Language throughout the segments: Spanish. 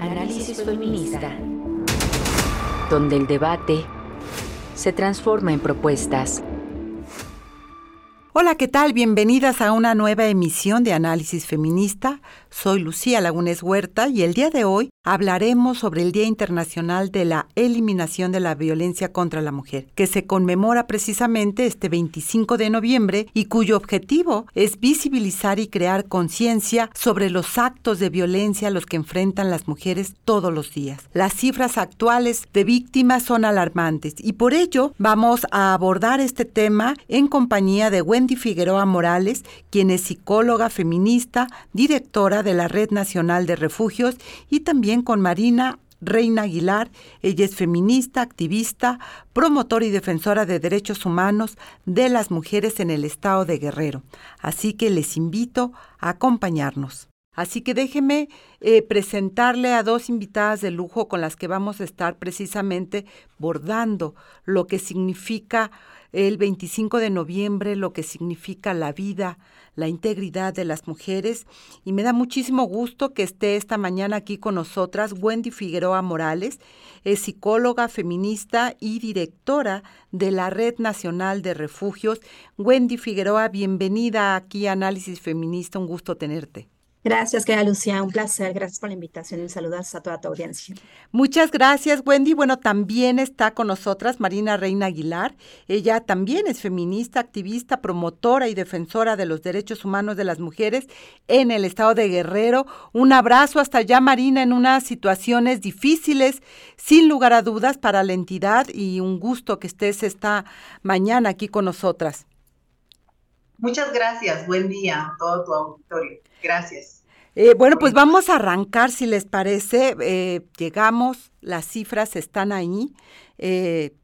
Análisis feminista. Donde el debate se transforma en propuestas. Hola, ¿qué tal? Bienvenidas a una nueva emisión de Análisis Feminista. Soy Lucía Lagunes Huerta y el día de hoy hablaremos sobre el Día Internacional de la Eliminación de la Violencia contra la Mujer, que se conmemora precisamente este 25 de noviembre y cuyo objetivo es visibilizar y crear conciencia sobre los actos de violencia a los que enfrentan las mujeres todos los días. Las cifras actuales de víctimas son alarmantes y por ello vamos a abordar este tema en compañía de Wendy Figueroa Morales, quien es psicóloga feminista, directora de la Red Nacional de Refugios, y también con Marina Reina Aguilar. Ella es feminista, activista, promotora y defensora de derechos humanos de las mujeres en el estado de Guerrero. Así que les invito a acompañarnos. Así que déjeme eh, presentarle a dos invitadas de lujo con las que vamos a estar precisamente bordando lo que significa el 25 de noviembre, lo que significa la vida, la integridad de las mujeres. Y me da muchísimo gusto que esté esta mañana aquí con nosotras Wendy Figueroa Morales, es psicóloga feminista y directora de la Red Nacional de Refugios. Wendy Figueroa, bienvenida aquí a Análisis Feminista, un gusto tenerte. Gracias, querida Lucía, un placer. Gracias por la invitación y saludos a toda tu audiencia. Muchas gracias, Wendy. Bueno, también está con nosotras Marina Reina Aguilar. Ella también es feminista, activista, promotora y defensora de los derechos humanos de las mujeres en el estado de Guerrero. Un abrazo hasta allá, Marina, en unas situaciones difíciles, sin lugar a dudas, para la entidad y un gusto que estés esta mañana aquí con nosotras. Muchas gracias. Buen día a todo tu auditorio. Gracias. Eh, bueno, pues vamos a arrancar, si les parece. Eh, llegamos, las cifras están ahí. Eh,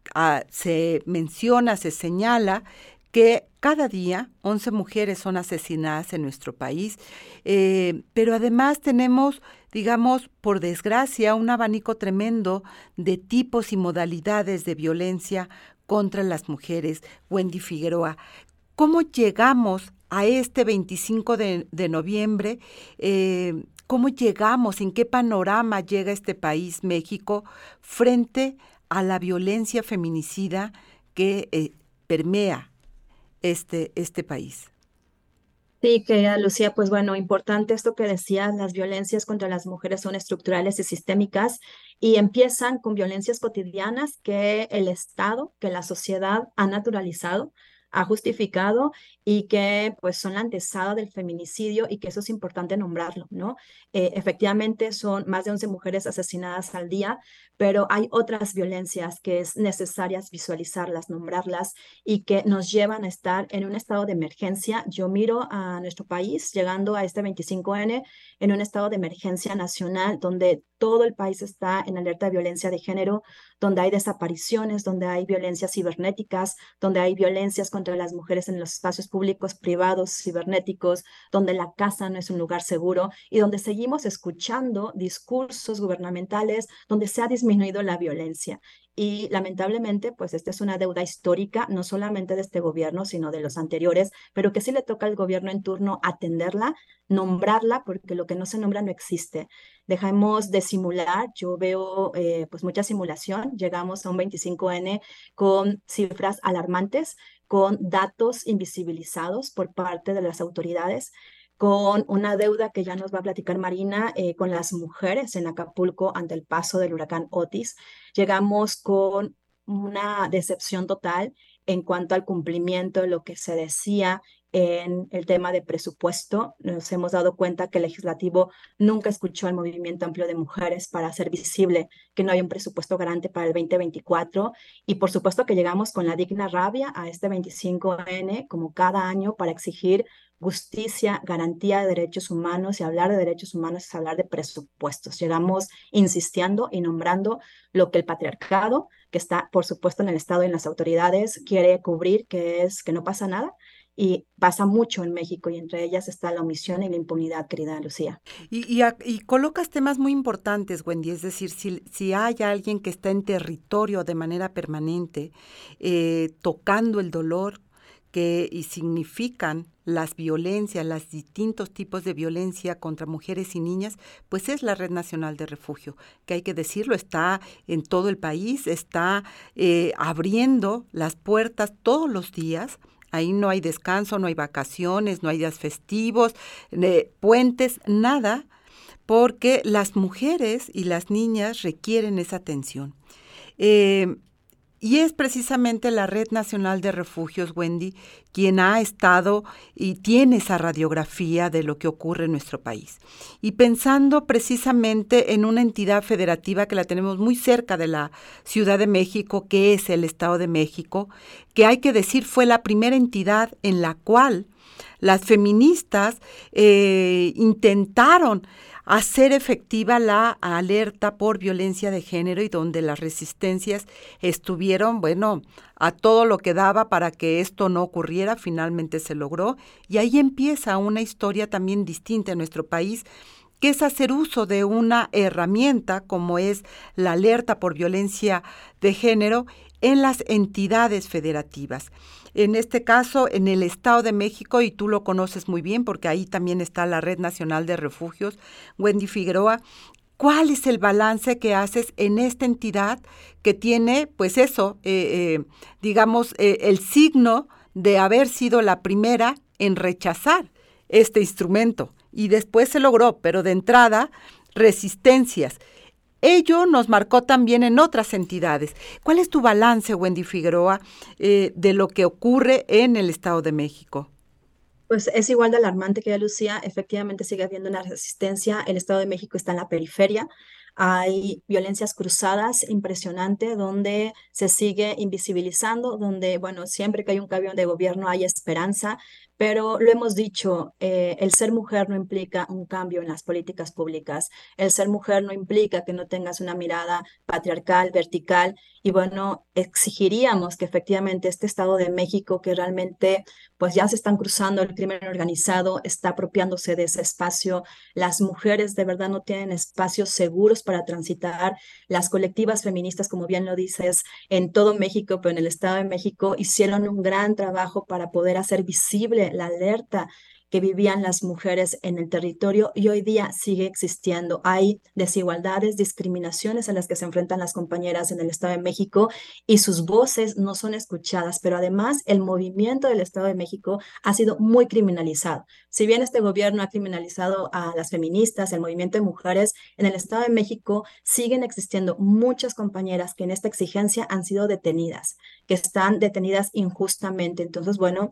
se menciona, se señala que cada día 11 mujeres son asesinadas en nuestro país, pero además tenemos, digamos, por desgracia, un abanico tremendo de tipos y modalidades de violencia contra las mujeres. Wendy Figueroa, ¿cómo llegamos a este 25 de, noviembre, eh, ¿cómo llegamos, en qué panorama llega este país, México, frente a la violencia feminicida que eh, permea este, este país? Sí, querida Lucía, pues bueno, importante esto que decías, las violencias contra las mujeres son estructurales y sistémicas y empiezan con violencias cotidianas que el Estado, que la sociedad ha naturalizado ha justificado y que pues son la antesada del feminicidio y que eso es importante nombrarlo, ¿no? Eh, efectivamente son más de 11 mujeres asesinadas al día, pero hay otras violencias que es necesarias visualizarlas, nombrarlas y que nos llevan a estar en un estado de emergencia. Yo miro a nuestro país llegando a este 25N en un estado de emergencia nacional donde todo el país está en alerta de violencia de género, donde hay desapariciones, donde hay violencias cibernéticas, donde hay violencias contra las mujeres en los espacios públicos, privados, cibernéticos, donde la casa no es un lugar seguro y donde seguimos escuchando discursos gubernamentales donde se ha disminuido la violencia. Y lamentablemente, pues esta es una deuda histórica, no solamente de este gobierno, sino de los anteriores, pero que sí le toca al gobierno en turno atenderla, nombrarla, porque lo que no se nombra no existe. Dejamos de simular, yo veo eh, pues mucha simulación, llegamos a un 25N con cifras alarmantes, con datos invisibilizados por parte de las autoridades con una deuda que ya nos va a platicar Marina eh, con las mujeres en Acapulco ante el paso del huracán Otis. Llegamos con una decepción total en cuanto al cumplimiento de lo que se decía en el tema de presupuesto. Nos hemos dado cuenta que el legislativo nunca escuchó al movimiento amplio de mujeres para hacer visible que no hay un presupuesto garante para el 2024. Y por supuesto que llegamos con la digna rabia a este 25N, como cada año, para exigir justicia, garantía de derechos humanos y hablar de derechos humanos es hablar de presupuestos. Llegamos insistiendo y nombrando lo que el patriarcado, que está por supuesto en el Estado y en las autoridades, quiere cubrir, que es que no pasa nada, y pasa mucho en México y entre ellas está la omisión y la impunidad, querida Lucía. Y, y, colocas temas muy importantes, Wendy, es decir, si, si, hay alguien que está en territorio de manera permanente, eh, tocando el dolor, que y significan las violencias, los distintos tipos de violencia contra mujeres y niñas, pues es la Red Nacional de Refugio, que hay que decirlo, está en todo el país, está eh, abriendo las puertas todos los días. Ahí no hay descanso, no hay vacaciones, no hay días festivos, puentes, nada, porque las mujeres y las niñas requieren esa atención. Eh, y es precisamente la Red Nacional de Refugios, Wendy, quien ha estado y tiene esa radiografía de lo que ocurre en nuestro país. Y pensando precisamente en una entidad federativa que la tenemos muy cerca de la Ciudad de México, que es el Estado de México, que hay que decir fue la primera entidad en la cual las feministas eh, intentaron hacer efectiva la alerta por violencia de género y donde las resistencias estuvieron, bueno, a todo lo que daba para que esto no ocurriera, finalmente se logró. Y ahí empieza una historia también distinta en nuestro país que es hacer uso de una herramienta como es la alerta por violencia de género en las entidades federativas en este caso en el Estado de México, y tú lo conoces muy bien porque ahí también está la Red Nacional de Refugios, Wendy Figueroa. ¿Cuál es el balance que haces en esta entidad que tiene, pues eso, eh, eh, digamos, eh, el signo de haber sido la primera en rechazar este instrumento? Y después se logró, pero de entrada, resistencias. Ello nos marcó también en otras entidades. ¿Cuál es tu balance, Wendy Figueroa, eh, de lo que ocurre en el Estado de México? Pues es igual de alarmante que ya Lucía. Efectivamente sigue habiendo una resistencia. El Estado de México está en la periferia. Hay violencias cruzadas impresionante donde se sigue invisibilizando, donde, bueno, siempre que hay un cambio de gobierno hay esperanza, pero lo hemos dicho, eh, el ser mujer no implica un cambio en las políticas públicas. El ser mujer no implica que no tengas una mirada patriarcal, vertical. Y bueno, exigiríamos que efectivamente este Estado de México, que realmente pues ya se están cruzando el crimen organizado, está apropiándose de ese espacio. Las mujeres de verdad no tienen espacios seguros para transitar. Las colectivas feministas, como bien lo dices, en todo México, pero en el Estado de México, hicieron un gran trabajo para poder hacer visible la alerta que vivían las mujeres en el territorio y hoy día sigue existiendo. Hay desigualdades, discriminaciones a las que se enfrentan las compañeras en el Estado de México y sus voces no son escuchadas, pero además el movimiento del Estado de México ha sido muy criminalizado. Si bien este gobierno ha criminalizado a las feministas, el movimiento de mujeres, en el Estado de México siguen existiendo muchas compañeras que en esta exigencia han sido detenidas, que están detenidas injustamente. Entonces, bueno,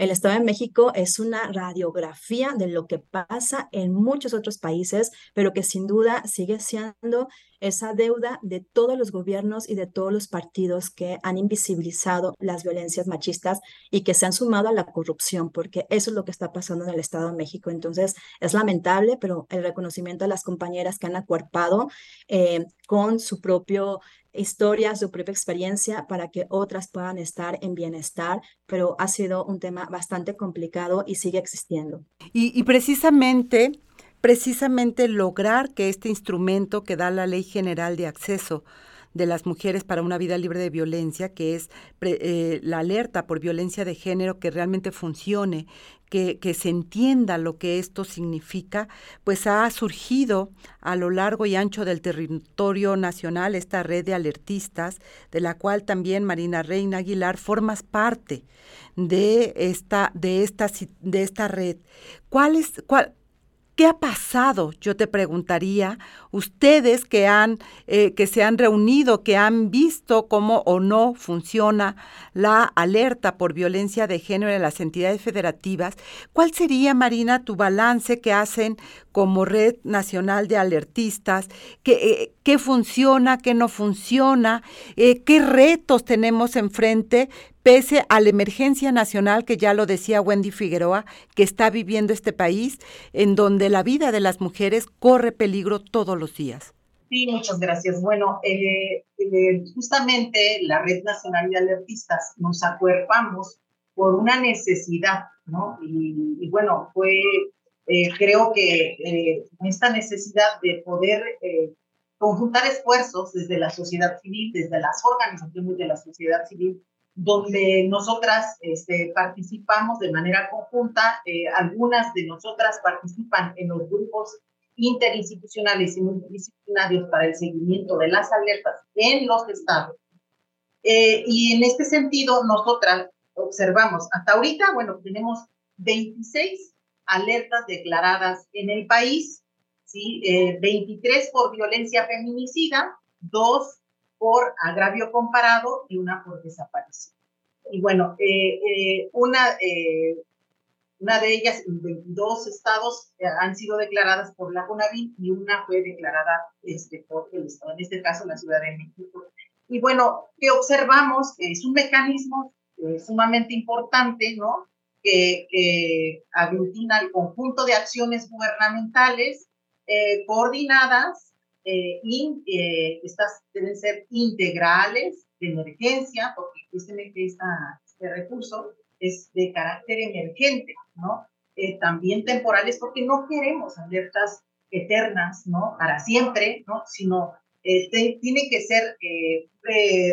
el Estado de México es una radiografía de lo que pasa en muchos otros países, pero que sin duda sigue siendo esa deuda de todos los gobiernos y de todos los partidos que han invisibilizado las violencias machistas y que se han sumado a la corrupción, porque eso es lo que está pasando en el Estado de México. Entonces, es lamentable, pero el reconocimiento a las compañeras que han acuerpado eh, con su propio historia, su propia experiencia para que otras puedan estar en bienestar, pero ha sido un tema bastante complicado y sigue existiendo. Y, precisamente, precisamente lograr que este instrumento que da la Ley General de Acceso de las mujeres para una vida libre de violencia, que es eh, la alerta por violencia de género que realmente funcione, que, que, se entienda lo que esto significa, pues ha surgido a lo largo y ancho del territorio nacional esta red de alertistas, de la cual también Marina Reina Aguilar formas parte de esta, de esta, de esta red. ¿Cuál es, cuál, ¿Qué ha pasado? Yo te preguntaría, ustedes que han, eh, que se han reunido, que han visto cómo o no funciona la alerta por violencia de género en las entidades federativas, ¿cuál sería, Marina, tu balance que hacen como Red Nacional de Alertistas? ¿Qué, eh, qué funciona, qué no funciona? Eh, ¿Qué retos tenemos enfrente pese a la emergencia nacional, que ya lo decía Wendy Figueroa, que está viviendo este país, en donde la vida de las mujeres corre peligro todos los días. Sí, muchas gracias. Bueno, eh, justamente la Red Nacional de Alertistas nos acuerpamos por una necesidad, ¿no? Y, bueno, fue, eh, creo que esta necesidad de poder conjuntar esfuerzos desde la sociedad civil, desde las organizaciones de la sociedad civil, donde nosotras este, participamos de manera conjunta. Eh, algunas de nosotras participan en los grupos interinstitucionales y multidisciplinarios para el seguimiento de las alertas en los estados. Eh, y en este sentido, nosotras observamos, hasta ahorita, bueno, tenemos 26 alertas declaradas en el país, ¿sí? 23 eh, por violencia feminicida, 2 por agravio comparado y una por desaparición. Y bueno, eh, eh, una, una de ellas, 22 estados han sido declaradas por la CONAVI y una fue declarada este, por el Estado, en este caso la Ciudad de México. Y bueno, que observamos es un mecanismo sumamente importante, ¿no? Que, aglutina el conjunto de acciones gubernamentales eh, coordinadas eh, y eh, estas deben ser integrales de emergencia, porque este, este recurso es de carácter emergente, ¿no? también temporales, porque no queremos alertas eternas, ¿no? Para siempre, ¿no? Sino tiene que ser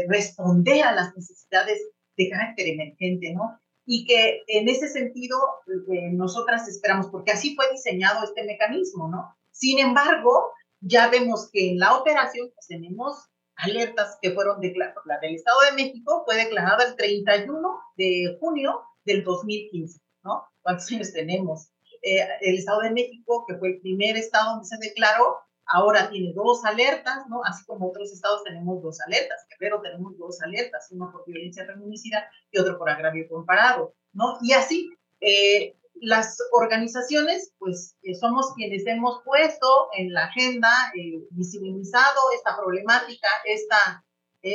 responder a las necesidades de carácter emergente, ¿no? Y que en ese sentido eh, nosotras esperamos, porque así fue diseñado este mecanismo, ¿no? Sin embargo, ya vemos que en la operación pues, tenemos alertas que fueron declaradas, la del Estado de México fue declarada el 31 de junio del 2015, ¿no? ¿Cuántos años tenemos? Eh, el Estado de México, que fue el primer estado donde se declaró, ahora tiene dos alertas, ¿no? Así como otros estados tenemos dos alertas. Guerrero tenemos dos alertas, uno por violencia feminicida y otro por agravio comparado, ¿no? Y así, eh, las organizaciones, pues eh, somos quienes hemos puesto en la agenda, eh, visibilizado esta problemática, esta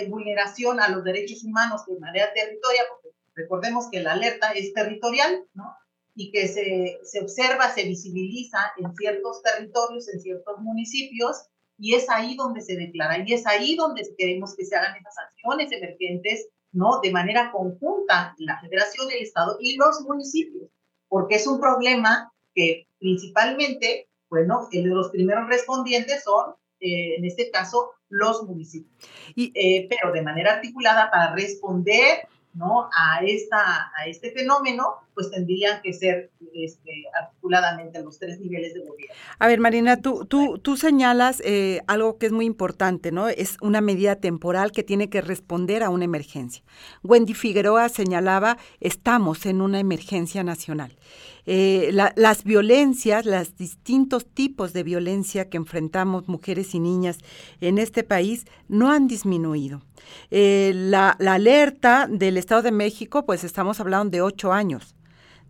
vulneración a los derechos humanos de manera territorial, porque recordemos que la alerta es territorial, ¿no? Y que se, se observa, se visibiliza en ciertos territorios, en ciertos municipios, y es ahí donde se declara, y es ahí donde queremos que se hagan esas acciones emergentes, ¿no? De manera conjunta, la federación, el Estado y los municipios, porque es un problema que principalmente, bueno, los primeros respondientes son, eh, en este caso, los municipios, y, eh, pero de manera articulada para responder ¿no? a, esta, a este fenómeno, pues tendrían que ser este, articuladamente los tres niveles de gobierno. A ver, Marina, tú, tú, tú señalas eh, algo que es muy importante, ¿no? Es una medida temporal que tiene que responder a una emergencia. Wendy Figueroa señalaba, estamos en una emergencia nacional. Eh, las violencias, los distintos tipos de violencia que enfrentamos mujeres y niñas en este país no han disminuido. Eh, la, alerta del Estado de México, pues estamos hablando de ocho años.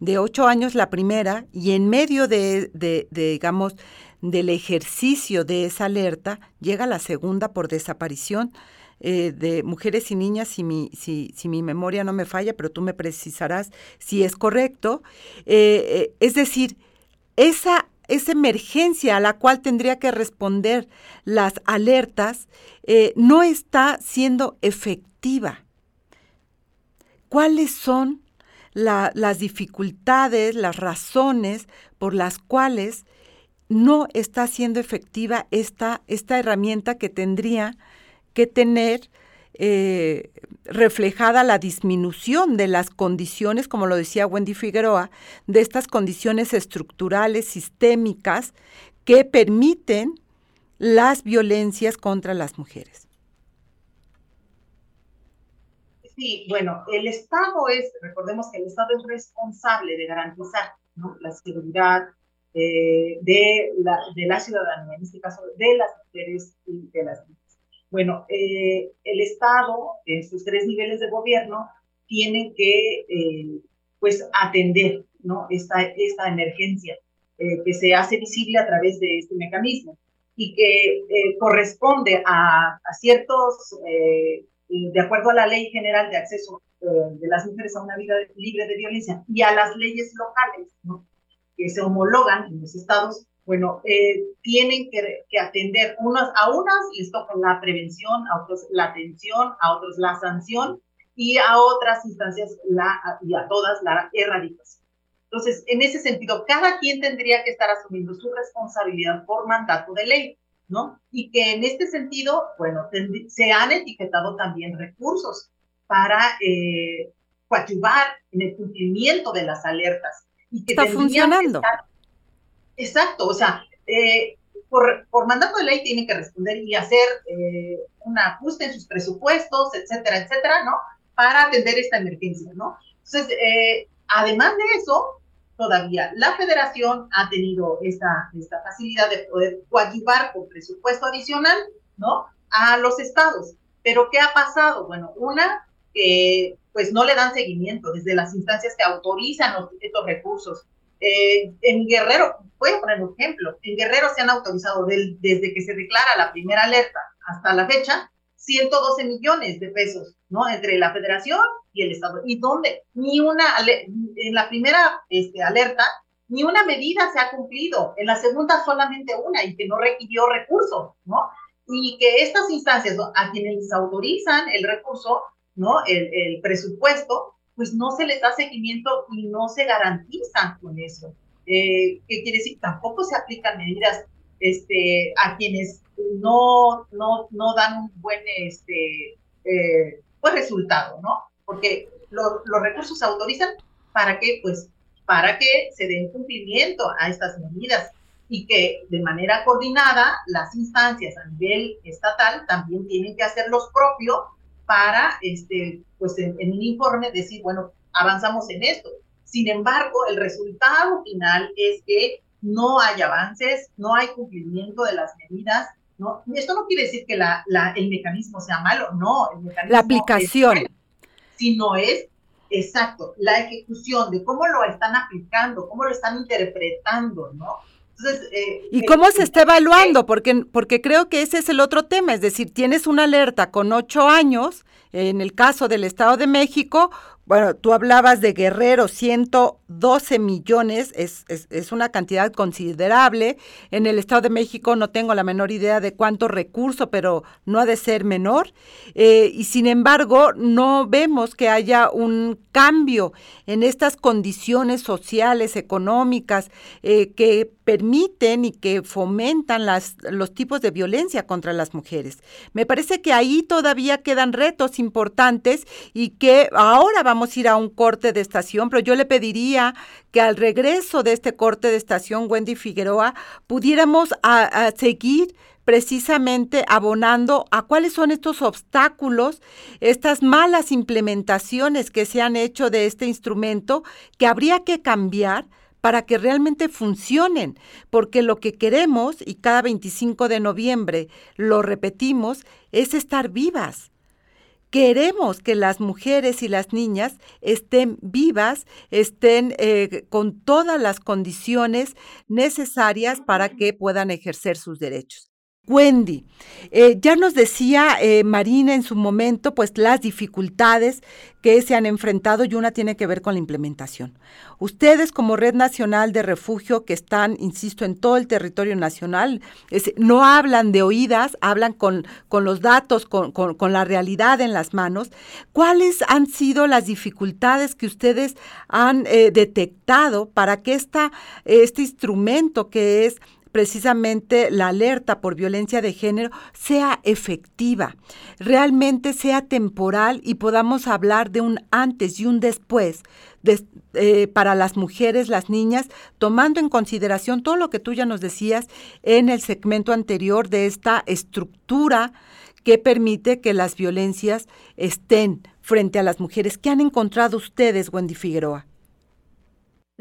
De ocho años la primera y en medio de, de digamos, del ejercicio de esa alerta llega la segunda por desaparición eh, de mujeres y niñas, si mi, si, si mi memoria no me falla, pero tú me precisarás si es correcto. Eh, eh, es decir, esa, esa emergencia a la cual tendría que responder las alertas no está siendo efectiva. ¿Cuáles son las dificultades, las razones por las cuales no está siendo efectiva esta, esta herramienta que tendría que tener eh, reflejada la disminución de las condiciones, como lo decía Wendy Figueroa, de estas condiciones estructurales, sistémicas, que permiten las violencias contra las mujeres. Sí, bueno, el Estado es, recordemos que el Estado es responsable de garantizar la seguridad eh, de, la, ciudadanía, en este caso de las mujeres y de las niñas. Bueno, eh, el Estado, en sus tres niveles de gobierno, tiene que eh, pues atender esta, emergencia que se hace visible a través de este mecanismo y que corresponde a ciertos, de acuerdo a la Ley General de Acceso de las Mujeres a una Vida Libre de Violencia y a las leyes locales que se homologan en los estados, bueno, eh, tienen que, atender, unos, a unas les toca la prevención, a otros la atención, a otros la sanción y a otras instancias y a todas la erradicación. Entonces, en ese sentido, cada quien tendría que estar asumiendo su responsabilidad por mandato de ley, ¿no? Y que en este sentido, bueno, se han etiquetado también recursos para eh, coadyuvar en el cumplimiento de las alertas. Y que Está funcionando. exacto, o sea, eh, por, por, mandato de ley tienen que responder y hacer eh, un ajuste en sus presupuestos, etcétera, etcétera, ¿no? Para atender esta emergencia, ¿no? Entonces, eh, además de eso, todavía la federación ha tenido esta, esta facilidad de poder coadyuvar con presupuesto adicional, ¿no? A los estados. Pero, ¿qué ha pasado? Bueno, una, que pues no le dan seguimiento desde las instancias que autorizan estos recursos. Eh, en Guerrero, voy a poner un ejemplo, en Guerrero se han autorizado desde que se declara la primera alerta hasta la fecha 112 millones de pesos, ¿no? Entre la federación y el Estado. ¿Y dónde? Ni una, en la primera este, alerta, ni una medida se ha cumplido, en la segunda solamente una y que no requirió recursos, ¿no? Y que estas instancias a quienes autorizan el recurso, ¿no? El, presupuesto, pues no se les da seguimiento y no se garantiza con eso. Eh, ¿Qué quiere decir? Tampoco se aplican medidas este, a quienes no, no, no dan un buen este, eh, pues resultado, ¿no? Porque los recursos se autorizan para que, pues, para que se den cumplimiento a estas medidas y que de manera coordinada las instancias a nivel estatal también tienen que hacer los propio para, este, pues en, un informe decir, bueno, avanzamos en esto. Sin embargo, el resultado final es que no hay avances, no hay cumplimiento de las medidas. ¿no? Esto no quiere decir que la, la, el mecanismo sea malo, no. El mecanismo la aplicación. Es, sino es, exacto, la ejecución de cómo lo están aplicando, cómo lo están interpretando, ¿no? Eh, ¿Y cómo se está evaluando? Porque, porque creo que ese es el otro tema, es decir, tienes una alerta con ocho años, en el caso del Estado de México, bueno, tú hablabas de Guerrero, 112 millones, es, es, una cantidad considerable. En el Estado de México no tengo la menor idea de cuánto recurso, pero no ha de ser menor. Eh, y sin embargo, no vemos que haya un cambio en estas condiciones sociales, económicas, eh, que permiten y que fomentan las, los tipos de violencia contra las mujeres. Me parece que ahí todavía quedan retos importantes y que ahora vamos a ir a un corte de estación, pero yo le pediría que al regreso de este corte de estación, Wendy Figueroa, pudiéramos seguir precisamente abonando a cuáles son estos obstáculos, estas malas implementaciones que se han hecho de este instrumento que habría que cambiar para que realmente funcionen, porque lo que queremos, y cada 25 de noviembre lo repetimos, es estar vivas. Queremos que las mujeres y las niñas estén vivas, estén eh, con todas las condiciones necesarias para que puedan ejercer sus derechos. Wendy, eh, ya nos decía eh, Marina en su momento, pues las dificultades que se han enfrentado y una tiene que ver con la implementación. Ustedes como Red Nacional de Refugio que están, insisto, en todo el territorio nacional, no hablan de oídas, hablan con, con los datos, con, con, la realidad en las manos. ¿Cuáles han sido las dificultades que ustedes han eh, detectado para que esta, este instrumento que es precisamente la alerta por violencia de género sea efectiva, realmente sea temporal y podamos hablar de un antes y un después eh, para las mujeres, las niñas, tomando en consideración todo lo que tú ya nos decías en el segmento anterior de esta estructura que permite que las violencias estén frente a las mujeres. ¿Qué han encontrado ustedes, Wendy Figueroa?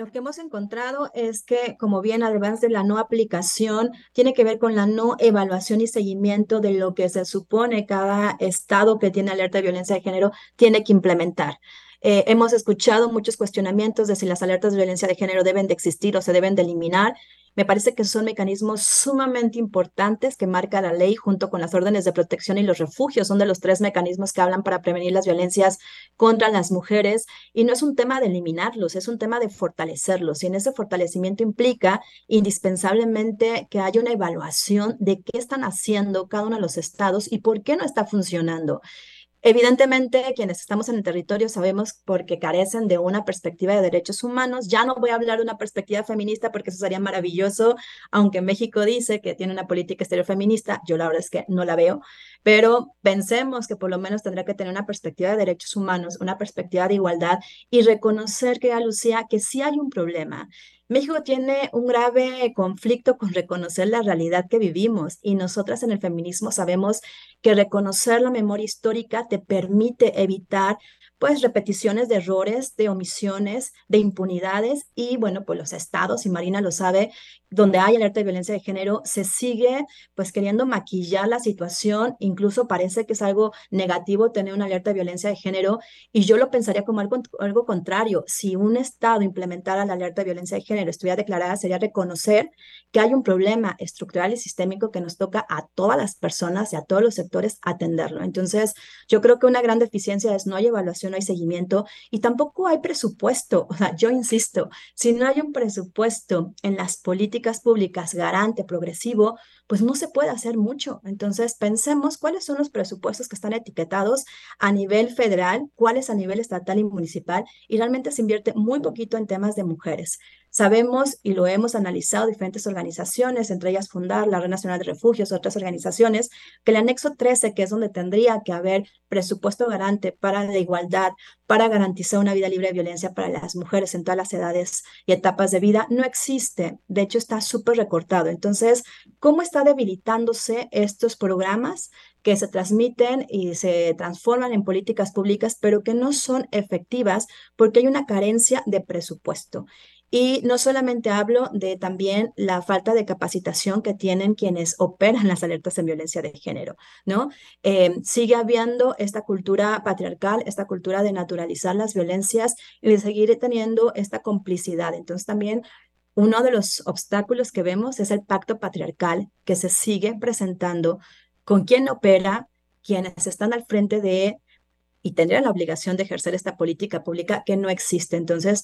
Lo que hemos encontrado es que, como bien, además de la no aplicación, tiene que ver con la no evaluación y seguimiento de lo que se supone cada estado que tiene alerta de violencia de género tiene que implementar. Eh, hemos escuchado muchos cuestionamientos de si las alertas de violencia de género deben de existir o se deben de eliminar. Me parece que son mecanismos sumamente importantes que marca la ley junto con las órdenes de protección y los refugios. Son de los tres mecanismos que hablan para prevenir las violencias contra las mujeres. Y no es un tema de eliminarlos, es un tema de fortalecerlos. Y en ese fortalecimiento implica indispensablemente que haya una evaluación de qué están haciendo cada uno de los estados y por qué no está funcionando. Evidentemente, quienes estamos en el territorio sabemos porque carecen de una perspectiva de derechos humanos. Ya no voy a hablar de una perspectiva feminista porque eso sería maravilloso, aunque México dice que tiene una política exterior feminista, yo la verdad es que no la veo. Pero pensemos que por lo menos tendrá que tener una perspectiva de derechos humanos, una perspectiva de igualdad y reconocer que, Lucía, que sí hay un problema. México tiene un grave conflicto con reconocer la realidad que vivimos y nosotras en el feminismo sabemos que reconocer la memoria histórica te permite evitar pues repeticiones de errores, de omisiones, de impunidades y bueno, pues los estados, y Marina lo sabe, donde hay alerta de violencia de género, se sigue pues queriendo maquillar la situación, incluso parece que es algo negativo tener una alerta de violencia de género y yo lo pensaría como algo, algo contrario, si un estado implementara la alerta de violencia de género, estuviera declarada, sería reconocer que hay un problema estructural y sistémico que nos toca a todas las personas y a todos los sectores atenderlo. Entonces, yo creo que una gran deficiencia es no hay evaluación no hay seguimiento y tampoco hay presupuesto. O sea, yo insisto, si no hay un presupuesto en las políticas públicas garante, progresivo, pues no se puede hacer mucho. Entonces, pensemos cuáles son los presupuestos que están etiquetados a nivel federal, cuáles a nivel estatal y municipal, y realmente se invierte muy poquito en temas de mujeres. Sabemos y lo hemos analizado diferentes organizaciones, entre ellas Fundar, la Red Nacional de Refugios, otras organizaciones, que el anexo 13, que es donde tendría que haber presupuesto garante para la igualdad, para garantizar una vida libre de violencia para las mujeres en todas las edades y etapas de vida, no existe. De hecho, está súper recortado. Entonces, ¿cómo está debilitándose estos programas que se transmiten y se transforman en políticas públicas, pero que no son efectivas porque hay una carencia de presupuesto? Y no solamente hablo de también la falta de capacitación que tienen quienes operan las alertas en violencia de género, ¿no? Eh, sigue habiendo esta cultura patriarcal, esta cultura de naturalizar las violencias y de seguir teniendo esta complicidad. Entonces también uno de los obstáculos que vemos es el pacto patriarcal que se sigue presentando con quien opera, quienes están al frente de y tendrían la obligación de ejercer esta política pública que no existe. Entonces,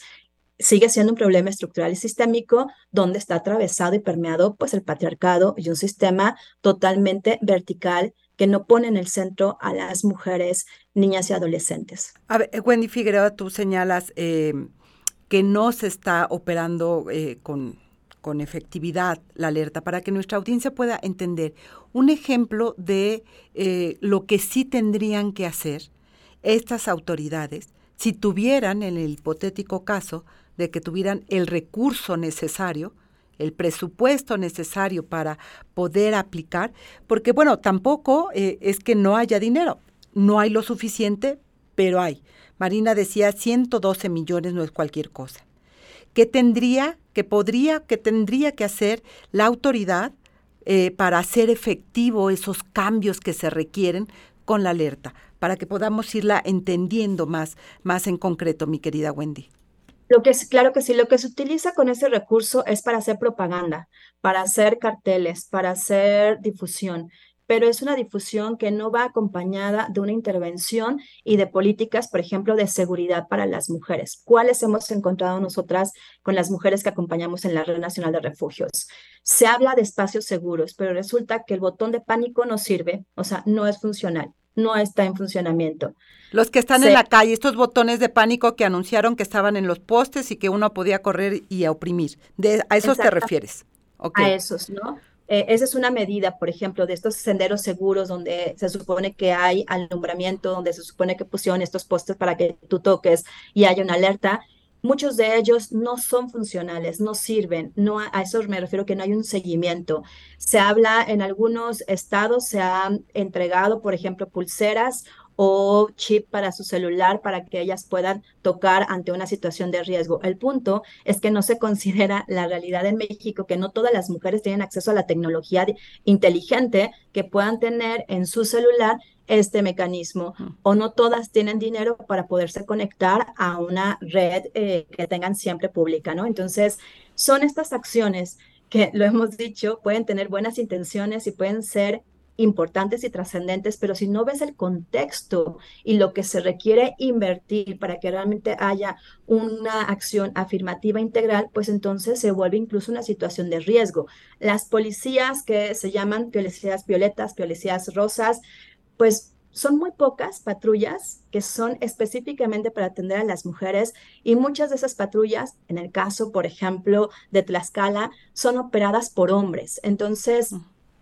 sigue siendo un problema estructural y sistémico donde está atravesado y permeado pues el patriarcado y un sistema totalmente vertical que no pone en el centro a las mujeres, niñas y adolescentes. A ver, Wendy Figueroa, tú señalas eh, que no se está operando eh, con, con efectividad la alerta para que nuestra audiencia pueda entender un ejemplo de eh, lo que sí tendrían que hacer estas autoridades si tuvieran, en el hipotético caso, de que tuvieran el recurso necesario, el presupuesto necesario para poder aplicar, porque bueno, tampoco eh, es que no haya dinero, no hay lo suficiente, pero hay. Marina decía 112 millones no es cualquier cosa. ¿Qué tendría, que podría, que tendría que hacer la autoridad eh, para hacer efectivo esos cambios que se requieren con la alerta, para que podamos irla entendiendo más, más en concreto, mi querida Wendy? Lo que es, claro que sí, lo que se utiliza con ese recurso es para hacer propaganda, para hacer carteles, para hacer difusión, pero es una difusión que no va acompañada de una intervención y de políticas, por ejemplo, de seguridad para las mujeres. ¿Cuáles hemos encontrado nosotras con las mujeres que acompañamos en la Red Nacional de Refugios? Se habla de espacios seguros, pero resulta que el botón de pánico no sirve, o sea, no es funcional no está en funcionamiento. Los que están en la calle, estos botones de pánico que anunciaron que estaban en los postes y que uno podía correr y oprimir. De, ¿A esos te refieres? A esos, ¿no? Eh, esa es una medida, por ejemplo, de estos senderos seguros donde se supone que hay alumbramiento, donde se supone que pusieron estos postes para que tú toques y haya una alerta muchos de ellos no son funcionales, no sirven, no a eso me refiero que no hay un seguimiento. Se habla en algunos estados se han entregado, por ejemplo, pulseras o chip para su celular para que ellas puedan tocar ante una situación de riesgo. El punto es que no se considera la realidad en México que no todas las mujeres tienen acceso a la tecnología inteligente que puedan tener en su celular este mecanismo o no todas tienen dinero para poderse conectar a una red eh, que tengan siempre pública, ¿no? Entonces, son estas acciones que, lo hemos dicho, pueden tener buenas intenciones y pueden ser importantes y trascendentes, pero si no ves el contexto y lo que se requiere invertir para que realmente haya una acción afirmativa integral, pues entonces se vuelve incluso una situación de riesgo. Las policías que se llaman policías violetas, policías rosas, pues son muy pocas patrullas que son específicamente para atender a las mujeres y muchas de esas patrullas, en el caso, por ejemplo, de Tlaxcala, son operadas por hombres. Entonces,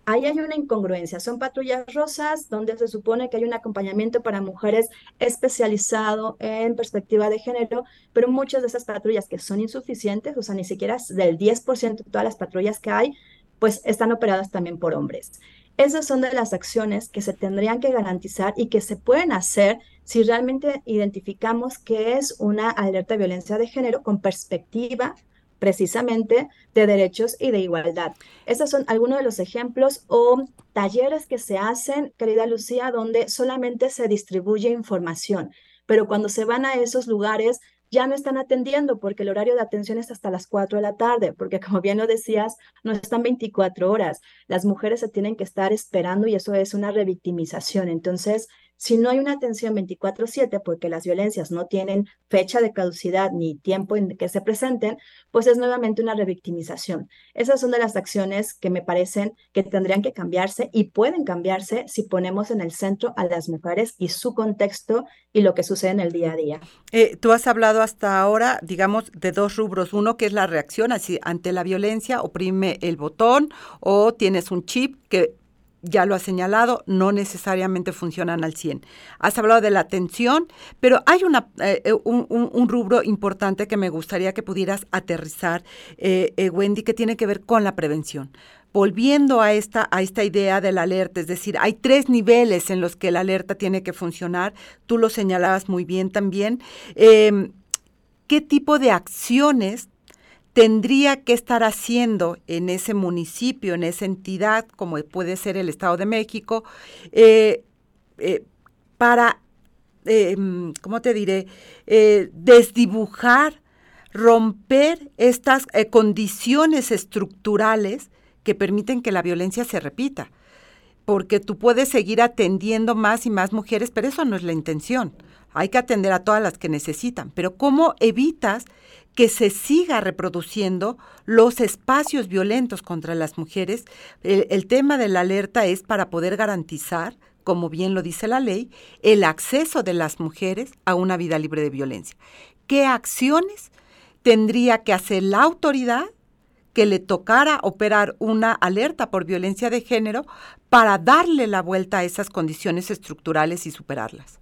ahí hay una incongruencia. Son patrullas rosas donde se supone que hay un acompañamiento para mujeres especializado en perspectiva de género, pero muchas de esas patrullas que son insuficientes, o sea, ni siquiera del 10% de todas las patrullas que hay, pues están operadas también por hombres. Esas son de las acciones que se tendrían que garantizar y que se pueden hacer si realmente identificamos que es una alerta de violencia de género con perspectiva precisamente de derechos y de igualdad. Esos son algunos de los ejemplos o talleres que se hacen, querida Lucía, donde solamente se distribuye información, pero cuando se van a esos lugares ya no están atendiendo porque el horario de atención es hasta las 4 de la tarde, porque como bien lo decías, no están 24 horas. Las mujeres se tienen que estar esperando y eso es una revictimización. Entonces, si no hay una atención 24/7 porque las violencias no tienen fecha de caducidad ni tiempo en que se presenten, pues es nuevamente una revictimización. Esas son de las acciones que me parecen que tendrían que cambiarse y pueden cambiarse si ponemos en el centro a las mujeres y su contexto y lo que sucede en el día a día. Eh, tú has hablado hasta ahora, digamos, de dos rubros. Uno que es la reacción así, ante la violencia, oprime el botón o tienes un chip que ya lo has señalado, no necesariamente funcionan al 100. Has hablado de la atención, pero hay una, eh, eh, un, rubro importante que me gustaría que pudieras aterrizar, eh, Wendy, que tiene que ver con la prevención. Volviendo a esta, a esta idea de la alerta, es decir, hay tres niveles en los que la alerta tiene que funcionar, tú lo señalabas muy bien también. Em, ¿Qué tipo de acciones tendría que estar haciendo en ese municipio, en esa entidad, como puede ser el Estado de México, eh, eh, para, em, ¿cómo te diré?, eh, desdibujar, romper estas condiciones estructurales que permiten que la violencia se repita. Porque tú puedes seguir atendiendo más y más mujeres, pero eso no es la intención. Hay que atender a todas las que necesitan. Pero ¿cómo evitas que se siga reproduciendo los espacios violentos contra las mujeres. El, tema de la alerta es para poder garantizar, como bien lo dice la ley, el acceso de las mujeres a una vida libre de violencia. ¿Qué acciones tendría que hacer la autoridad que le tocara operar una alerta por violencia de género para darle la vuelta a esas condiciones estructurales y superarlas?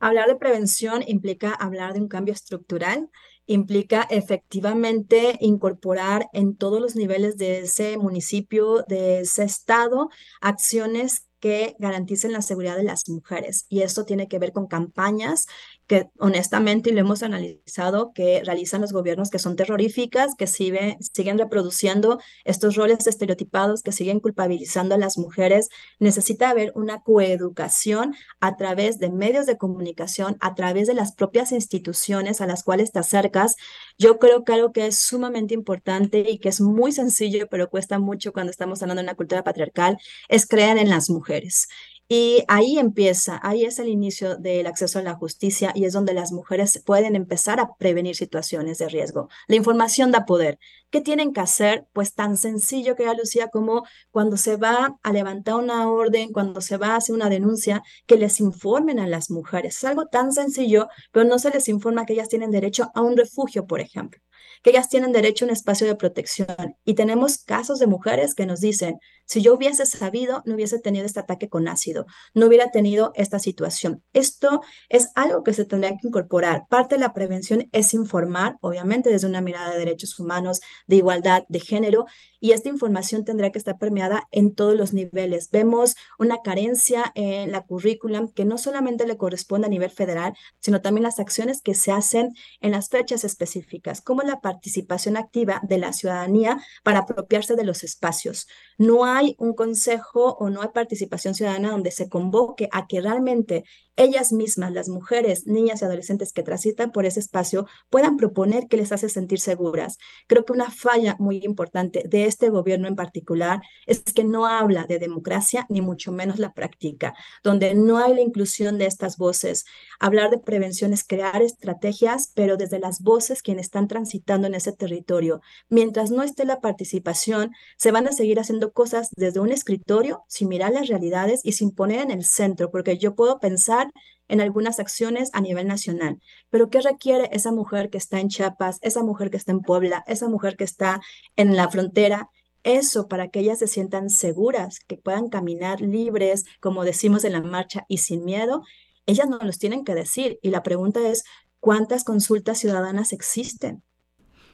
Hablar de prevención implica hablar de un cambio estructural implica efectivamente incorporar en todos los niveles de ese municipio, de ese estado, acciones que garanticen la seguridad de las mujeres. Y esto tiene que ver con campañas que honestamente, y lo hemos analizado, que realizan los gobiernos que son terroríficas, que sigue, siguen reproduciendo estos roles estereotipados, que siguen culpabilizando a las mujeres. Necesita haber una coeducación a través de medios de comunicación, a través de las propias instituciones a las cuales te acercas. Yo creo que algo que es sumamente importante y que es muy sencillo, pero cuesta mucho cuando estamos hablando de una cultura patriarcal, es creer en las mujeres. Y ahí empieza, ahí es el inicio del acceso a la justicia y es donde las mujeres pueden empezar a prevenir situaciones de riesgo. La información da poder. ¿Qué tienen que hacer? Pues tan sencillo que ya Lucía como cuando se va a levantar una orden, cuando se va a hacer una denuncia, que les informen a las mujeres. Es algo tan sencillo, pero no se les informa que ellas tienen derecho a un refugio, por ejemplo que ellas tienen derecho a un espacio de protección. Y tenemos casos de mujeres que nos dicen, si yo hubiese sabido, no hubiese tenido este ataque con ácido, no hubiera tenido esta situación. Esto es algo que se tendría que incorporar. Parte de la prevención es informar, obviamente desde una mirada de derechos humanos, de igualdad, de género, y esta información tendrá que estar permeada en todos los niveles. Vemos una carencia en la currículum que no solamente le corresponde a nivel federal, sino también las acciones que se hacen en las fechas específicas, como la participación activa de la ciudadanía para apropiarse de los espacios. No un consejo o no hay participación ciudadana donde se convoque a que realmente ellas mismas, las mujeres, niñas y adolescentes que transitan por ese espacio, puedan proponer qué les hace sentir seguras. Creo que una falla muy importante de este gobierno en particular es que no habla de democracia, ni mucho menos la práctica, donde no hay la inclusión de estas voces. Hablar de prevención es crear estrategias, pero desde las voces quienes están transitando en ese territorio. Mientras no esté la participación, se van a seguir haciendo cosas desde un escritorio sin mirar las realidades y sin poner en el centro, porque yo puedo pensar en algunas acciones a nivel nacional. Pero ¿qué requiere esa mujer que está en Chiapas, esa mujer que está en Puebla, esa mujer que está en la frontera? eso para que ellas se sientan seguras, que puedan caminar libres, como decimos en la marcha, y sin miedo, ellas nos los tienen que decir. Y la pregunta es, ¿cuántas consultas ciudadanas existen?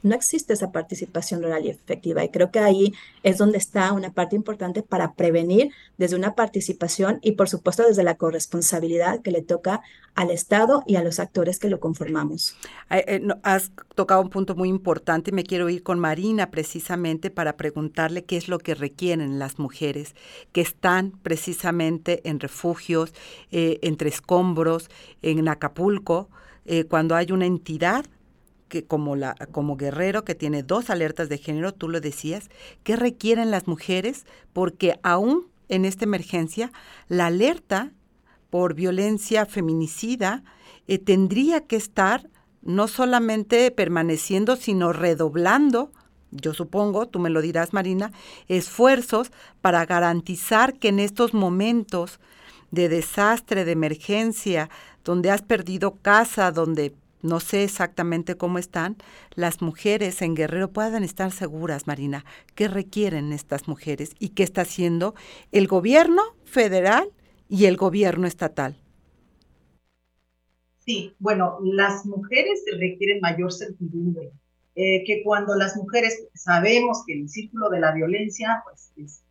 No existe esa participación real y efectiva. Y creo que ahí es donde está una parte importante para prevenir desde una participación y por supuesto desde la corresponsabilidad que le toca al Estado y a los actores que lo conformamos. Eh, has tocado un punto muy importante y me quiero ir con Marina precisamente para preguntarle qué es lo que requieren las mujeres que están precisamente en refugios, eh, entre escombros, en Acapulco, eh, cuando hay una entidad que como, la, como guerrero que tiene dos alertas de género, tú lo decías, ¿qué requieren las mujeres? Porque aún en esta emergencia, la alerta por violencia feminicida eh, tendría que estar no solamente permaneciendo, sino redoblando, yo supongo, tú me lo dirás Marina, esfuerzos para garantizar que en estos momentos de desastre, de emergencia, donde has perdido casa, donde no sé exactamente cómo están, las mujeres en Guerrero puedan estar seguras, Marina, qué requieren estas mujeres y qué está haciendo el gobierno federal y el gobierno estatal. Sí, bueno, las mujeres requieren mayor certidumbre, eh, que cuando las mujeres sabemos que el círculo de la violencia, pues es,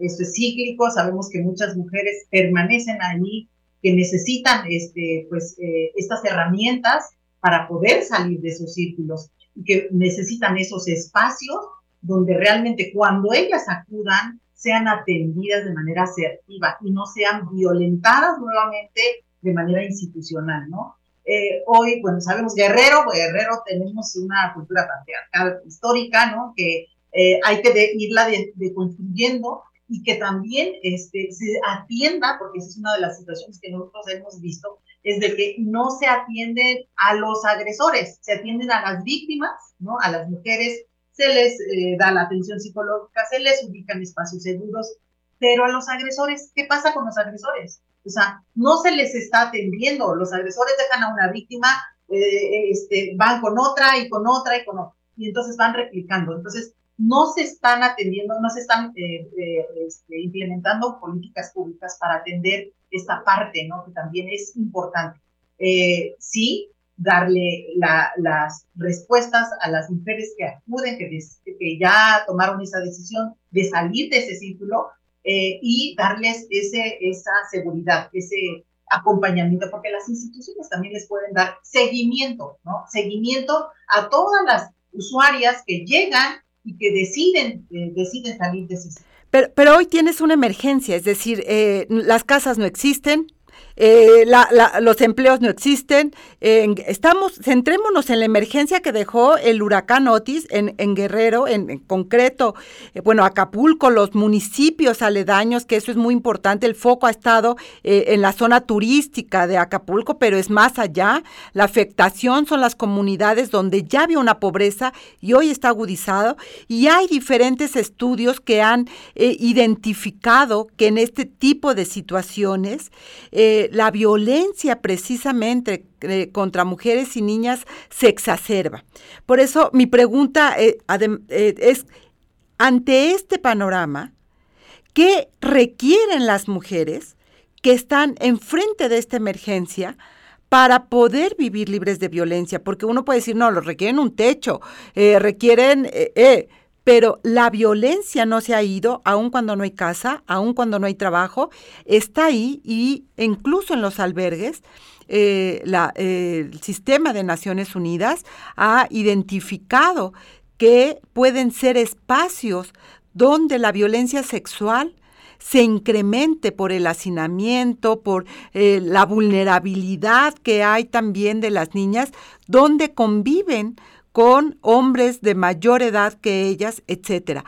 esto es cíclico, sabemos que muchas mujeres permanecen allí que necesitan este, pues, eh, estas herramientas para poder salir de esos círculos y que necesitan esos espacios donde realmente cuando ellas acudan sean atendidas de manera asertiva y no sean violentadas nuevamente de manera institucional, ¿no? Eh, hoy, bueno, sabemos Guerrero, Guerrero tenemos una cultura patriarcal histórica, ¿no? Que eh, hay que irla deconstruyendo y que también este, se atienda, porque esa es una de las situaciones que nosotros hemos visto, es de que no se atienden a los agresores, se atienden a las víctimas, ¿no? A las mujeres se les eh, da la atención psicológica, se les ubican espacios seguros, pero a los agresores, ¿qué pasa con los agresores? O sea, no se les está atendiendo, los agresores dejan a una víctima, eh, este, van con otra y con otra y con otra, y entonces van replicando. Entonces, no se están atendiendo, no se están eh, este, implementando políticas públicas para atender esta parte, ¿no? Que también es importante. Eh, sí, darle las respuestas a las mujeres que acuden, que, que, ya tomaron esa decisión de salir de ese círculo eh, y darles ese, esa seguridad, ese acompañamiento, porque las instituciones también les pueden dar seguimiento, ¿no? Seguimiento a todas las usuarias que llegan y que deciden, eh, deciden salir de ese. Pero, pero hoy tienes una emergencia, es decir, eh, las casas no existen, eh, los empleos no existen. estamos, centrémonos en la emergencia que dejó el huracán Otis en, Guerrero, en, concreto, eh, bueno, Acapulco, los municipios aledaños, que eso es muy importante. El foco ha estado eh, en la zona turística de Acapulco, pero es más allá. La afectación son las comunidades donde ya había una pobreza y hoy está agudizado. Y hay diferentes estudios que han identificado que en este tipo de situaciones, la violencia precisamente eh, contra mujeres y niñas se exacerba. Por eso mi pregunta eh, eh, es, ante este panorama, ¿qué requieren las mujeres que están enfrente de esta emergencia? para poder vivir libres de violencia, porque uno puede decir, no, lo requieren un techo, requieren, pero la violencia no se ha ido, aun cuando no hay casa, aun cuando no hay trabajo, está ahí y incluso en los albergues. Eh, el sistema de Naciones Unidas ha identificado que pueden ser espacios donde la violencia sexual se incremente por el hacinamiento, por eh, la vulnerabilidad que hay también de las niñas, donde conviven con hombres de mayor edad que ellas, etcétera.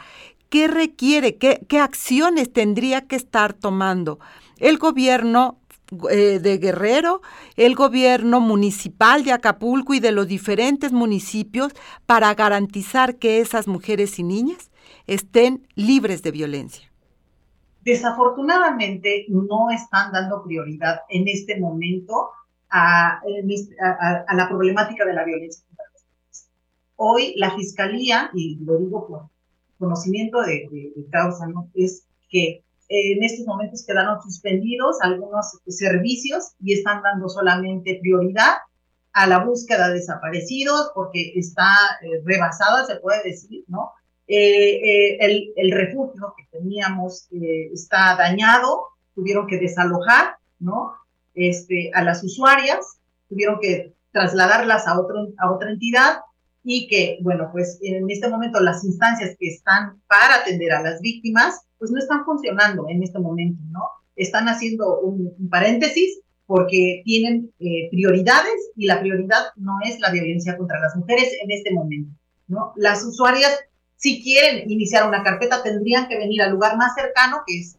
¿Qué requiere? ¿Qué, acciones tendría que estar tomando el gobierno eh, de Guerrero, el gobierno municipal de Acapulco y de los diferentes municipios para garantizar que esas mujeres y niñas estén libres de violencia? Desafortunadamente no están dando prioridad en este momento a la problemática de la violencia Hoy la Fiscalía, y lo digo por conocimiento de, causa, ¿no? Es que en estos momentos quedaron suspendidos algunos servicios y están dando solamente prioridad a la búsqueda de desaparecidos porque está eh, rebasada, se puede decir, ¿no? Eh, el, el, refugio que teníamos está dañado, tuvieron que desalojar, ¿no? Este, a las usuarias, tuvieron que trasladarlas a, otro, a otra entidad y que, bueno, pues en este momento las instancias que están para atender a las víctimas, pues no están funcionando en este momento, ¿no? Están haciendo un, paréntesis porque tienen eh, prioridades y la prioridad no es la violencia contra las mujeres en este momento, ¿no? Las usuarias, si quieren iniciar una carpeta, tendrían que venir al lugar más cercano, que es,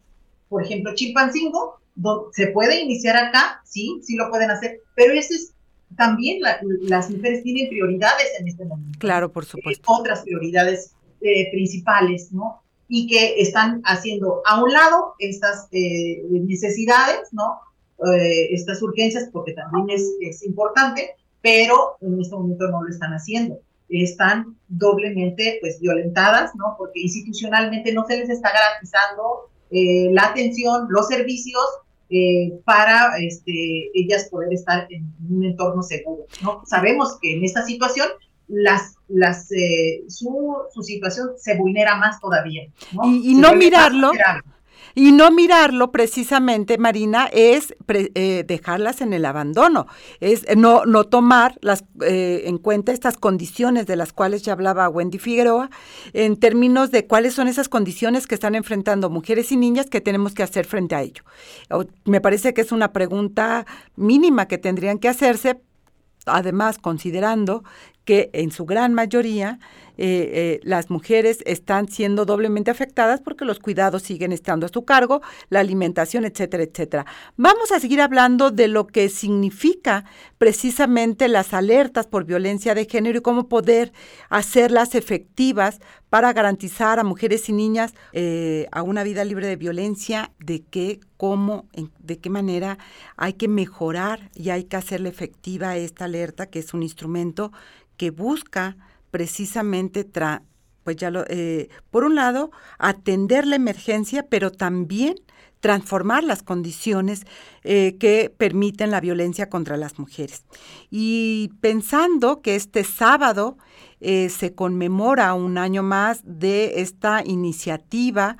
por ejemplo, Chilpancingo, donde se puede iniciar acá, sí, sí lo pueden hacer, pero ese es también las mujeres tienen prioridades en este momento. Claro, por supuesto. otras prioridades eh, principales, ¿no? Y que están haciendo a un lado estas eh, necesidades, ¿no? Eh, estas urgencias, porque también es, es importante, pero en este momento no lo están haciendo. Están doblemente, pues, violentadas, ¿no? Porque institucionalmente no se les está garantizando la atención, los servicios eh, para este, ellas poder estar en un entorno seguro. ¿no? Sabemos que en esta situación las, las, eh, su, su, situación se vulnera más todavía. Y, no mirarlo. Y no mirarlo precisamente, Marina, es eh, dejarlas en el abandono, es no, no tomar las, eh, en cuenta estas condiciones de las cuales ya hablaba Wendy Figueroa, en términos de cuáles son esas condiciones que están enfrentando mujeres y niñas que tenemos que hacer frente a ello. Me parece que es una pregunta mínima que tendrían que hacerse, además considerando que en su gran mayoría eh, eh, las mujeres están siendo doblemente afectadas porque los cuidados siguen estando a su cargo, la alimentación, etcétera, etcétera. Vamos a seguir hablando de lo que significa precisamente las alertas por violencia de género y cómo poder hacerlas efectivas para garantizar a mujeres y niñas eh, a una vida libre de violencia, de qué, cómo, de qué manera hay que mejorar y hay que hacerle efectiva esta alerta, que es un instrumento que busca precisamente, tra, pues ya eh, por un lado, atender la emergencia, pero también transformar las condiciones eh, que permiten la violencia contra las mujeres. Y pensando que este sábado eh, se conmemora un año más de esta iniciativa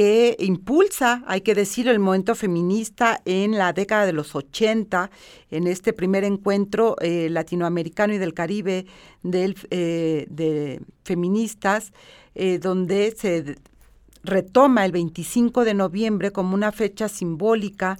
que impulsa, hay que decir, el movimiento feminista en la década de los 80, en este primer encuentro eh, latinoamericano y del Caribe eh, de feministas, eh, donde se retoma el 25 de noviembre como una fecha simbólica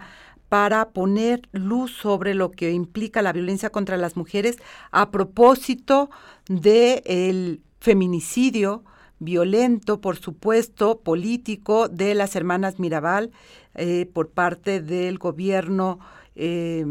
para poner luz sobre lo que implica la violencia contra las mujeres a propósito del feminicidio, violento, por supuesto, político de las hermanas Mirabal eh, por parte del gobierno eh,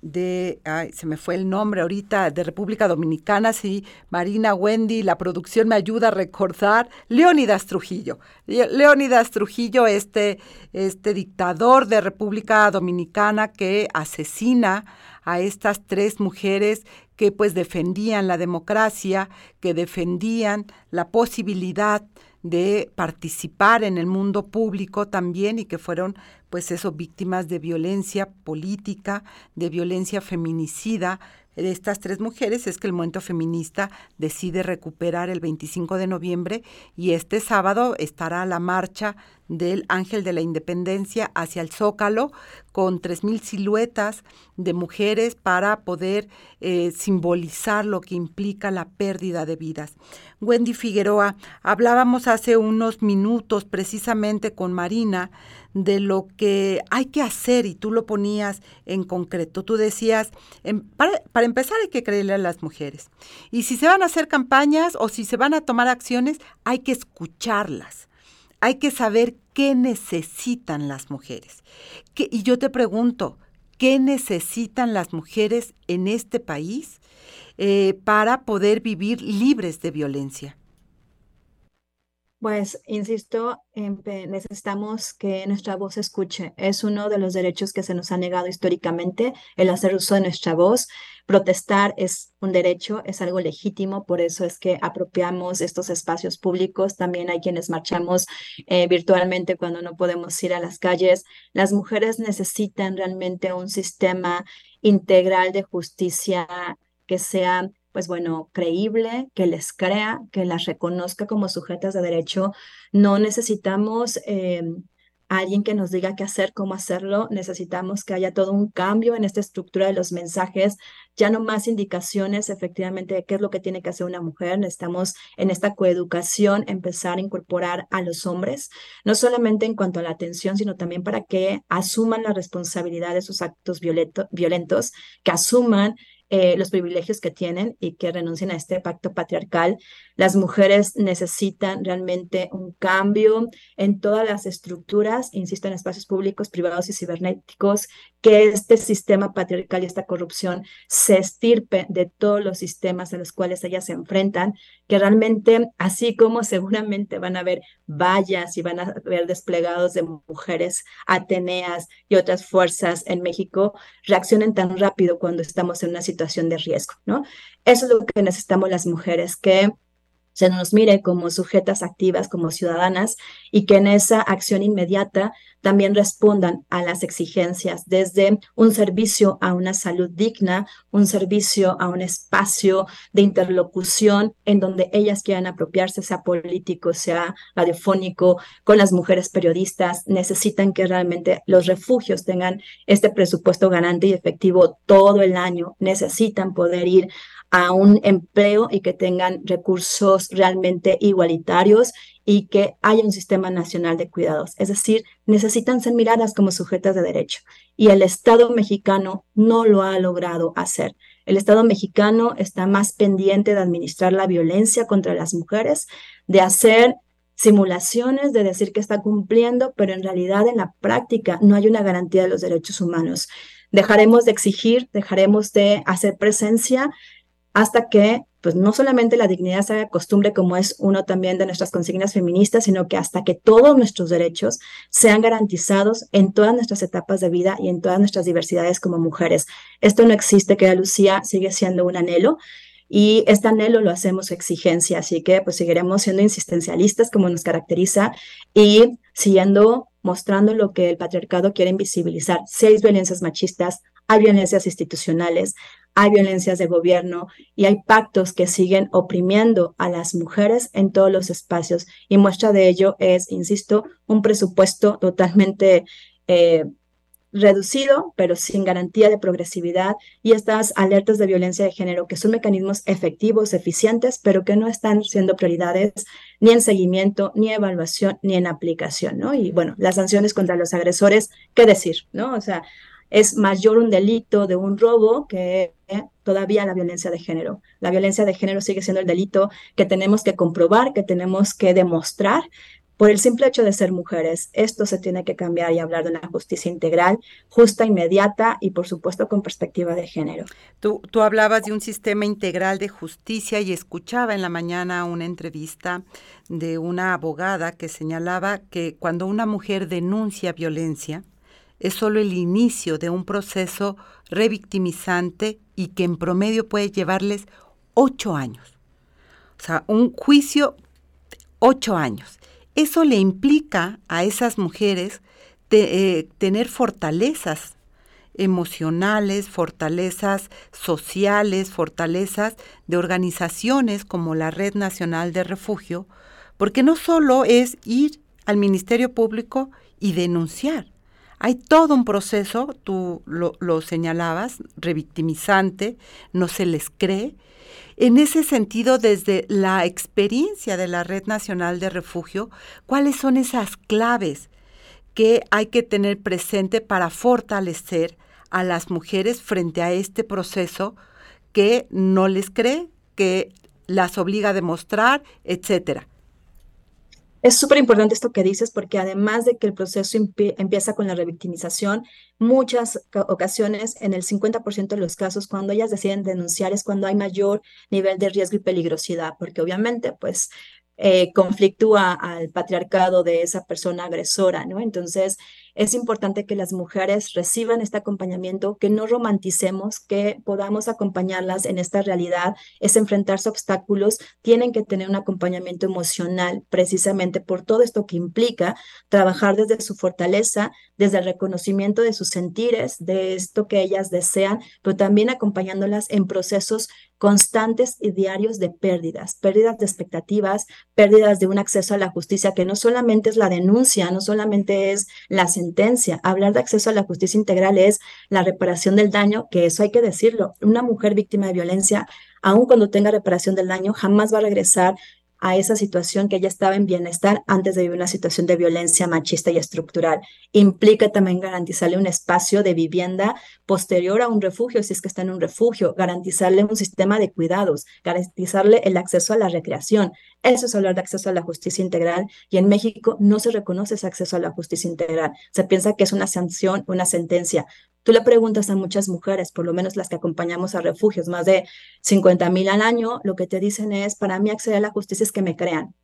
de, ay, se me fue el nombre ahorita, de República Dominicana, sí, Marina Wendy, la producción me ayuda a recordar, Leónidas Trujillo. Leónidas Trujillo, este, este dictador de República Dominicana que asesina a estas tres mujeres que pues defendían la democracia, que defendían la posibilidad de participar en el mundo público también y que fueron pues eso víctimas de violencia política, de violencia feminicida, de estas tres mujeres. Es que el movimiento feminista decide recuperar el 25 de noviembre y este sábado estará la marcha del Ángel de la Independencia hacia el Zócalo con 3.000 siluetas de mujeres para poder eh, simbolizar lo que implica la pérdida de vidas. Wendy Figueroa, hablábamos hace unos minutos precisamente con Marina de lo que hay que hacer y tú lo ponías en concreto. Tú decías, para, para, empezar hay que creerle a las mujeres. Y si se van a hacer campañas o si se van a tomar acciones, hay que escucharlas. Hay que saber qué necesitan las mujeres. y yo te pregunto, ¿qué necesitan las mujeres en este país eh, para poder vivir libres de violencia? Pues, insisto, necesitamos que nuestra voz se escuche. Es uno de los derechos que se nos ha negado históricamente, el hacer uso de nuestra voz. Protestar es un derecho, es algo legítimo, por eso es que apropiamos estos espacios públicos. También hay quienes marchamos eh, virtualmente cuando no podemos ir a las calles. Las mujeres necesitan realmente un sistema integral de justicia que sea pues bueno, creíble, que les crea, que las reconozca como sujetas de derecho. No necesitamos eh, alguien que nos diga qué hacer, cómo hacerlo. Necesitamos que haya todo un cambio en esta estructura de los mensajes, ya no más indicaciones efectivamente de qué es lo que tiene que hacer una mujer. Necesitamos en esta coeducación empezar a incorporar a los hombres, no solamente en cuanto a la atención, sino también para que asuman la responsabilidad de sus actos violentos, que asuman eh, los privilegios que tienen y que renuncien a este pacto patriarcal. Las mujeres necesitan realmente un cambio en todas las estructuras, insisto, en espacios públicos, privados y cibernéticos, que este sistema patriarcal y esta corrupción se estirpe de todos los sistemas en los cuales ellas se enfrentan, que realmente, así como seguramente van a haber vallas y van a haber desplegados de mujeres ateneas y otras fuerzas en México, reaccionen tan rápido cuando estamos en una situación de riesgo, ¿no? Eso es lo que necesitamos las mujeres, que se nos mire como sujetas activas, como ciudadanas, y que en esa acción inmediata también respondan a las exigencias, desde un servicio a una salud digna, un servicio a un espacio de interlocución en donde ellas quieran apropiarse, sea político, sea radiofónico, con las mujeres periodistas, necesitan que realmente los refugios tengan este presupuesto garante y efectivo todo el año, necesitan poder ir a un empleo y que tengan recursos realmente igualitarios y que haya un sistema nacional de cuidados. Es decir, necesitan ser miradas como sujetas de derecho y el Estado mexicano no lo ha logrado hacer. El Estado mexicano está más pendiente de administrar la violencia contra las mujeres, de hacer simulaciones, de decir que está cumpliendo, pero en realidad en la práctica no hay una garantía de los derechos humanos. Dejaremos de exigir, dejaremos de hacer presencia hasta que pues no solamente la dignidad se haga costumbre como es uno también de nuestras consignas feministas, sino que hasta que todos nuestros derechos sean garantizados en todas nuestras etapas de vida y en todas nuestras diversidades como mujeres. Esto no existe, que Lucía sigue siendo un anhelo y este anhelo lo hacemos exigencia, así que pues seguiremos siendo insistencialistas como nos caracteriza y siguiendo mostrando lo que el patriarcado quiere invisibilizar. Si hay violencias machistas, hay violencias institucionales, hay violencias de gobierno y hay pactos que siguen oprimiendo a las mujeres en todos los espacios. Y muestra de ello es, insisto, un presupuesto totalmente eh, reducido, pero sin garantía de progresividad, y estas alertas de violencia de género, que son mecanismos efectivos, eficientes, pero que no están siendo prioridades ni en seguimiento, ni evaluación, ni en aplicación, ¿no? Y bueno, las sanciones contra los agresores, ¿qué decir, no? O sea, es mayor un delito de un robo que todavía la violencia de género. La violencia de género sigue siendo el delito que tenemos que comprobar, que tenemos que demostrar por el simple hecho de ser mujeres. Esto se tiene que cambiar y hablar de una justicia integral, justa, inmediata y por supuesto con perspectiva de género. Tú, tú hablabas de un sistema integral de justicia y escuchaba en la mañana una entrevista de una abogada que señalaba que cuando una mujer denuncia violencia, es solo el inicio de un proceso revictimizante y que en promedio puede llevarles ocho años. O sea, un juicio, ocho años. Eso le implica a esas mujeres eh, tener fortalezas emocionales, fortalezas sociales, fortalezas de organizaciones como la Red Nacional de Refugio, porque no solo es ir al Ministerio Público y denunciar, hay todo un proceso, tú lo, señalabas, revictimizante, no se les cree. En ese sentido, desde la experiencia de la Red Nacional de Refugio, ¿cuáles son esas claves que hay que tener presente para fortalecer a las mujeres frente a este proceso que no les cree, que las obliga a demostrar, etcétera? Es súper importante esto que dices porque además de que el proceso empieza con la revictimización, muchas ocasiones, en el 50% de los casos, cuando ellas deciden denunciar es cuando hay mayor nivel de riesgo y peligrosidad, porque obviamente pues eh, conflictúa al patriarcado de esa persona agresora, ¿no? Entonces, es importante que las mujeres reciban este acompañamiento, que no romanticemos, que podamos acompañarlas en esta realidad, es enfrentarse a obstáculos, tienen que tener un acompañamiento emocional precisamente por todo esto que implica trabajar desde su fortaleza, desde el reconocimiento de sus sentires, de esto que ellas desean, pero también acompañándolas en procesos constantes y diarios de pérdidas, pérdidas de expectativas, pérdidas de un acceso a la justicia que no solamente es la denuncia, no solamente es la. Hablar de acceso a la justicia integral es la reparación del daño, que eso hay que decirlo. Una mujer víctima de violencia, aun cuando tenga reparación del daño, jamás va a regresar a esa situación que ella estaba en bienestar antes de vivir una situación de violencia machista y estructural. Implica también garantizarle un espacio de vivienda posterior a un refugio, si es que está en un refugio, garantizarle un sistema de cuidados, garantizarle el acceso a la recreación. Eso es hablar de acceso a la justicia integral y en México no se reconoce ese acceso a la justicia integral. Se piensa que es una sanción, una sentencia. Tú le preguntas a muchas mujeres, por lo menos las que acompañamos a refugios, más de 50 mil al año, lo que te dicen es, para mí acceder a la justicia es que me crean,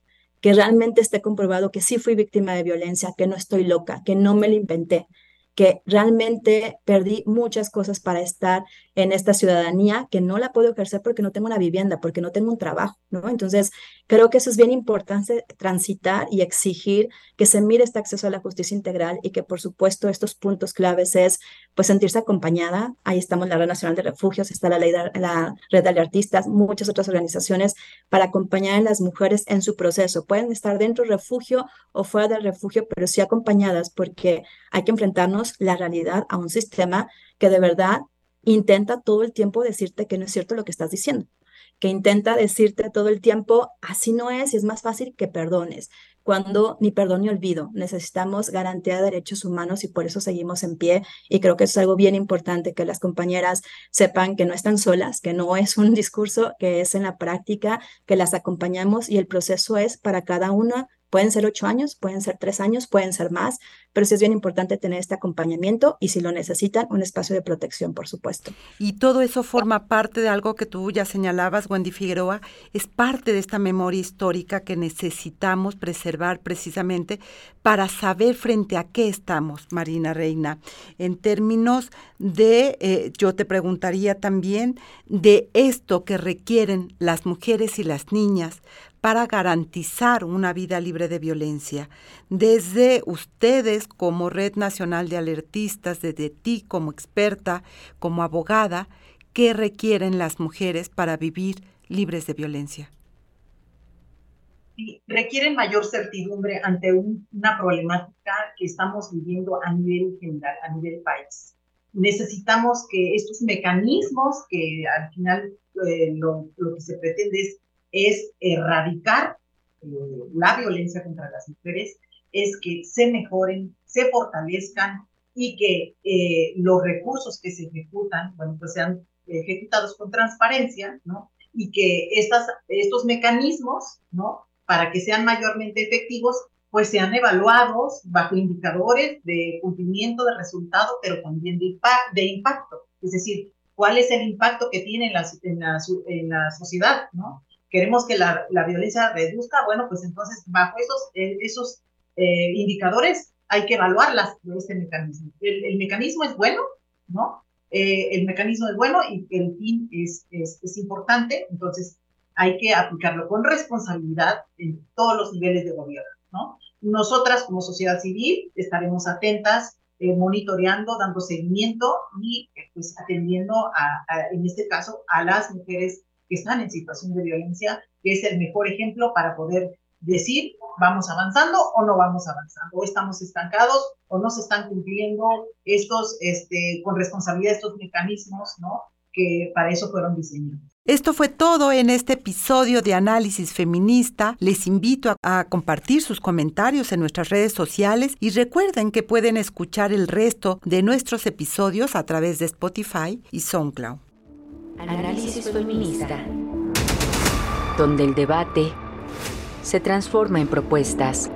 que realmente esté comprobado que sí fui víctima de violencia, que no estoy loca, que no me lo inventé, que realmente perdí muchas cosas para estar en esta ciudadanía que no la puedo ejercer porque no tengo una vivienda, porque no tengo un trabajo, ¿no? Entonces, creo que eso es bien importante transitar y exigir que se mire este acceso a la justicia integral y que, por supuesto, estos puntos claves es, pues, sentirse acompañada. Ahí estamos la Red Nacional de Refugios, está la, ley la Red de Artistas, muchas otras organizaciones para acompañar a las mujeres en su proceso. Pueden estar dentro del refugio o fuera del refugio, pero sí acompañadas porque hay que enfrentarnos la realidad a un sistema que de verdad intenta todo el tiempo decirte que no es cierto lo que estás diciendo, que intenta decirte todo el tiempo, así no es y es más fácil que perdones, cuando ni perdón ni olvido. Necesitamos garantía de derechos humanos y por eso seguimos en pie y creo que es algo bien importante que las compañeras sepan que no están solas, que no es un discurso, que es en la práctica, que las acompañamos y el proceso es para cada una Pueden ser ocho años, pueden ser tres años, pueden ser más, pero sí es bien importante tener este acompañamiento y si lo necesitan, un espacio de protección, por supuesto. Y todo eso forma parte de algo que tú ya señalabas, Wendy Figueroa, es parte de esta memoria histórica que necesitamos preservar precisamente para saber frente a qué estamos, Marina Reina. En términos de, eh, yo te preguntaría también, de esto que requieren las mujeres y las niñas para garantizar una vida libre de violencia. Desde ustedes como Red Nacional de Alertistas, desde ti como experta, como abogada, ¿qué requieren las mujeres para vivir libres de violencia? requieren mayor certidumbre ante una problemática que estamos viviendo a nivel general, a nivel país. Necesitamos que estos mecanismos, que al final eh, lo, lo que se pretende es es erradicar eh, la violencia contra las mujeres, es que se mejoren, se fortalezcan y que eh, los recursos que se ejecutan, bueno, pues sean ejecutados con transparencia, ¿no? Y que estas, estos mecanismos, ¿no? Para que sean mayormente efectivos, pues sean evaluados bajo indicadores de cumplimiento de resultado, pero también de, de impacto. Es decir, cuál es el impacto que tiene en la, en la, en la sociedad, ¿no? Queremos que la, la violencia reduzca, bueno, pues entonces bajo esos, eh, esos eh, indicadores hay que evaluarlas de este mecanismo. El, mecanismo es bueno, ¿no? Eh, el mecanismo es bueno y el fin es, es, es, importante, entonces hay que aplicarlo con responsabilidad en todos los niveles de gobierno, ¿no? Nosotras como sociedad civil estaremos atentas, monitoreando, dando seguimiento y pues atendiendo a, en este caso a las mujeres que están en situación de violencia, que es el mejor ejemplo para poder decir, vamos avanzando o no vamos avanzando, o estamos estancados o no se están cumpliendo estos, este, con responsabilidad estos mecanismos, ¿no? Que para eso fueron diseñados. Esto fue todo en este episodio de Análisis Feminista. Les invito a, a, compartir sus comentarios en nuestras redes sociales y recuerden que pueden escuchar el resto de nuestros episodios a través de Spotify y SoundCloud. Análisis feminista, donde el debate se transforma en propuestas